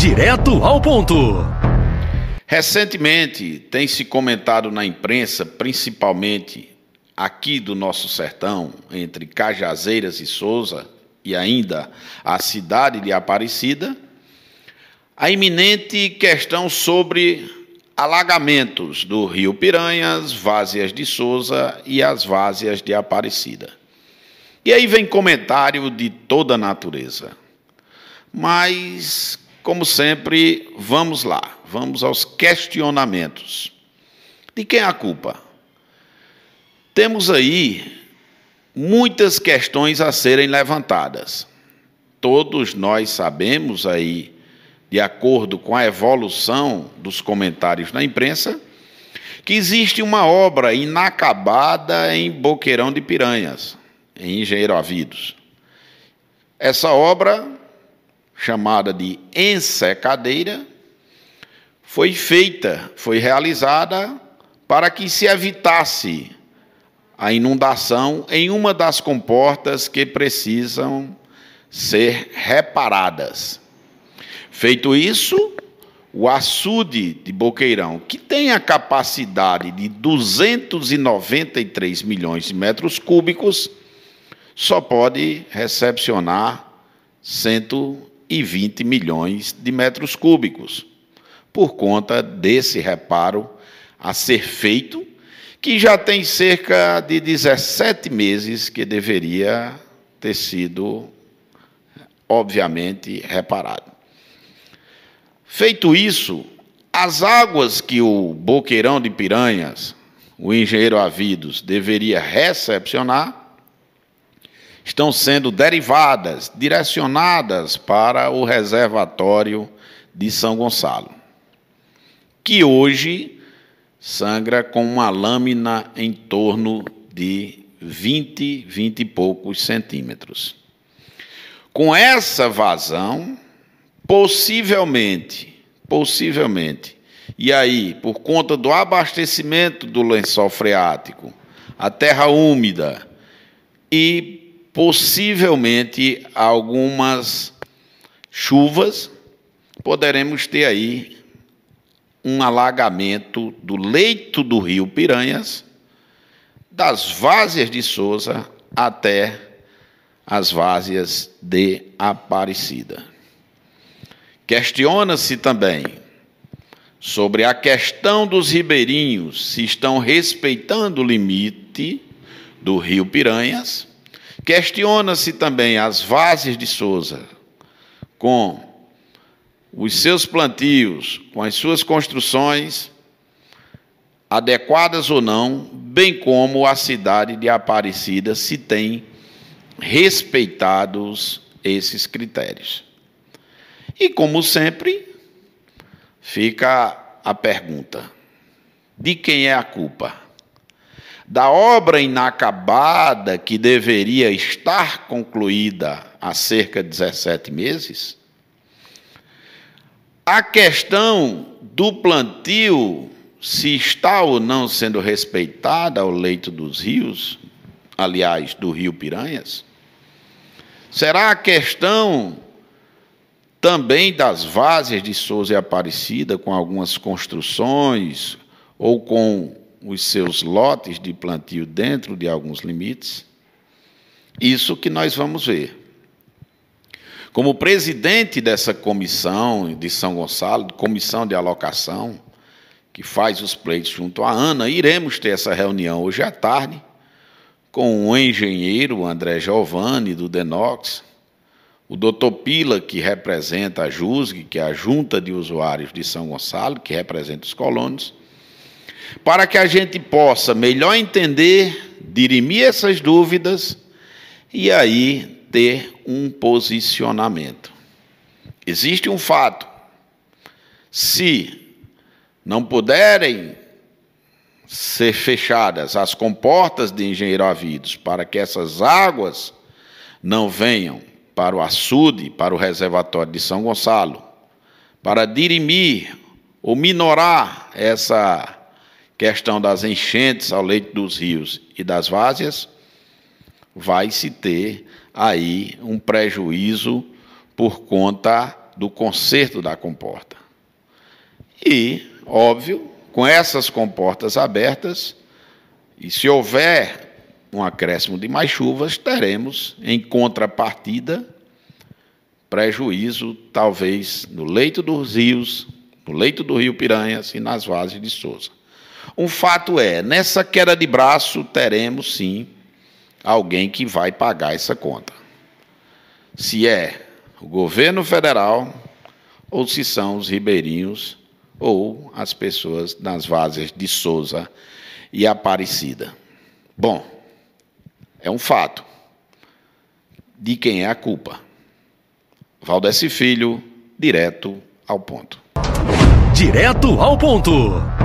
Direto ao ponto. Recentemente tem se comentado na imprensa, principalmente aqui do nosso sertão, entre Cajazeiras e Souza, e ainda a cidade de Aparecida, a iminente questão sobre alagamentos do rio Piranhas, Vázias de Souza e as Vázias de Aparecida. E aí vem comentário de toda a natureza. Mas, como sempre, vamos lá, vamos aos questionamentos. De quem é a culpa? Temos aí muitas questões a serem levantadas. Todos nós sabemos aí de acordo com a evolução dos comentários na imprensa, que existe uma obra inacabada em Boqueirão de Piranhas, em Engenheiro Avidos. Essa obra, chamada de ensecadeira, foi feita, foi realizada para que se evitasse a inundação em uma das comportas que precisam ser reparadas. Feito isso, o açude de Boqueirão, que tem a capacidade de 293 milhões de metros cúbicos, só pode recepcionar 120 milhões de metros cúbicos, por conta desse reparo a ser feito, que já tem cerca de 17 meses que deveria ter sido, obviamente, reparado. Feito isso, as águas que o Boqueirão de Piranhas, o engenheiro Avidos, deveria recepcionar, estão sendo derivadas, direcionadas para o reservatório de São Gonçalo, que hoje sangra com uma lâmina em torno de 20, 20 e poucos centímetros. Com essa vazão, Possivelmente, possivelmente, e aí, por conta do abastecimento do lençol freático, a terra úmida e possivelmente algumas chuvas, poderemos ter aí um alagamento do leito do rio Piranhas, das várzeas de Souza até as várzeas de Aparecida. Questiona-se também sobre a questão dos ribeirinhos, se estão respeitando o limite do rio Piranhas. Questiona-se também as vases de Souza, com os seus plantios, com as suas construções, adequadas ou não, bem como a cidade de Aparecida, se tem respeitados esses critérios. E, como sempre, fica a pergunta: de quem é a culpa? Da obra inacabada que deveria estar concluída há cerca de 17 meses? A questão do plantio, se está ou não sendo respeitada ao leito dos rios, aliás, do rio Piranhas? Será a questão também das várzeas de Souza e Aparecida, com algumas construções ou com os seus lotes de plantio dentro de alguns limites. Isso que nós vamos ver. Como presidente dessa comissão de São Gonçalo, comissão de alocação, que faz os pleitos junto à ANA, iremos ter essa reunião hoje à tarde com o engenheiro André Giovanni, do Denox, o doutor Pila, que representa a JUSG, que é a Junta de Usuários de São Gonçalo, que representa os colonos, para que a gente possa melhor entender, dirimir essas dúvidas e aí ter um posicionamento. Existe um fato: se não puderem ser fechadas as comportas de Engenheiro Avidos para que essas águas não venham para o açude, para o reservatório de São Gonçalo, para dirimir ou minorar essa questão das enchentes ao leito dos rios e das várzeas, vai se ter aí um prejuízo por conta do conserto da comporta. E, óbvio, com essas comportas abertas, e se houver um acréscimo de mais chuvas, teremos, em contrapartida, prejuízo, talvez, no leito dos rios, no leito do rio Piranhas e nas vases de Souza. Um fato é, nessa queda de braço, teremos sim alguém que vai pagar essa conta. Se é o governo federal ou se são os ribeirinhos ou as pessoas nas várzeas de Souza e Aparecida. Bom, é um fato. De quem é a culpa? Valdeci Filho, direto ao ponto. Direto ao ponto.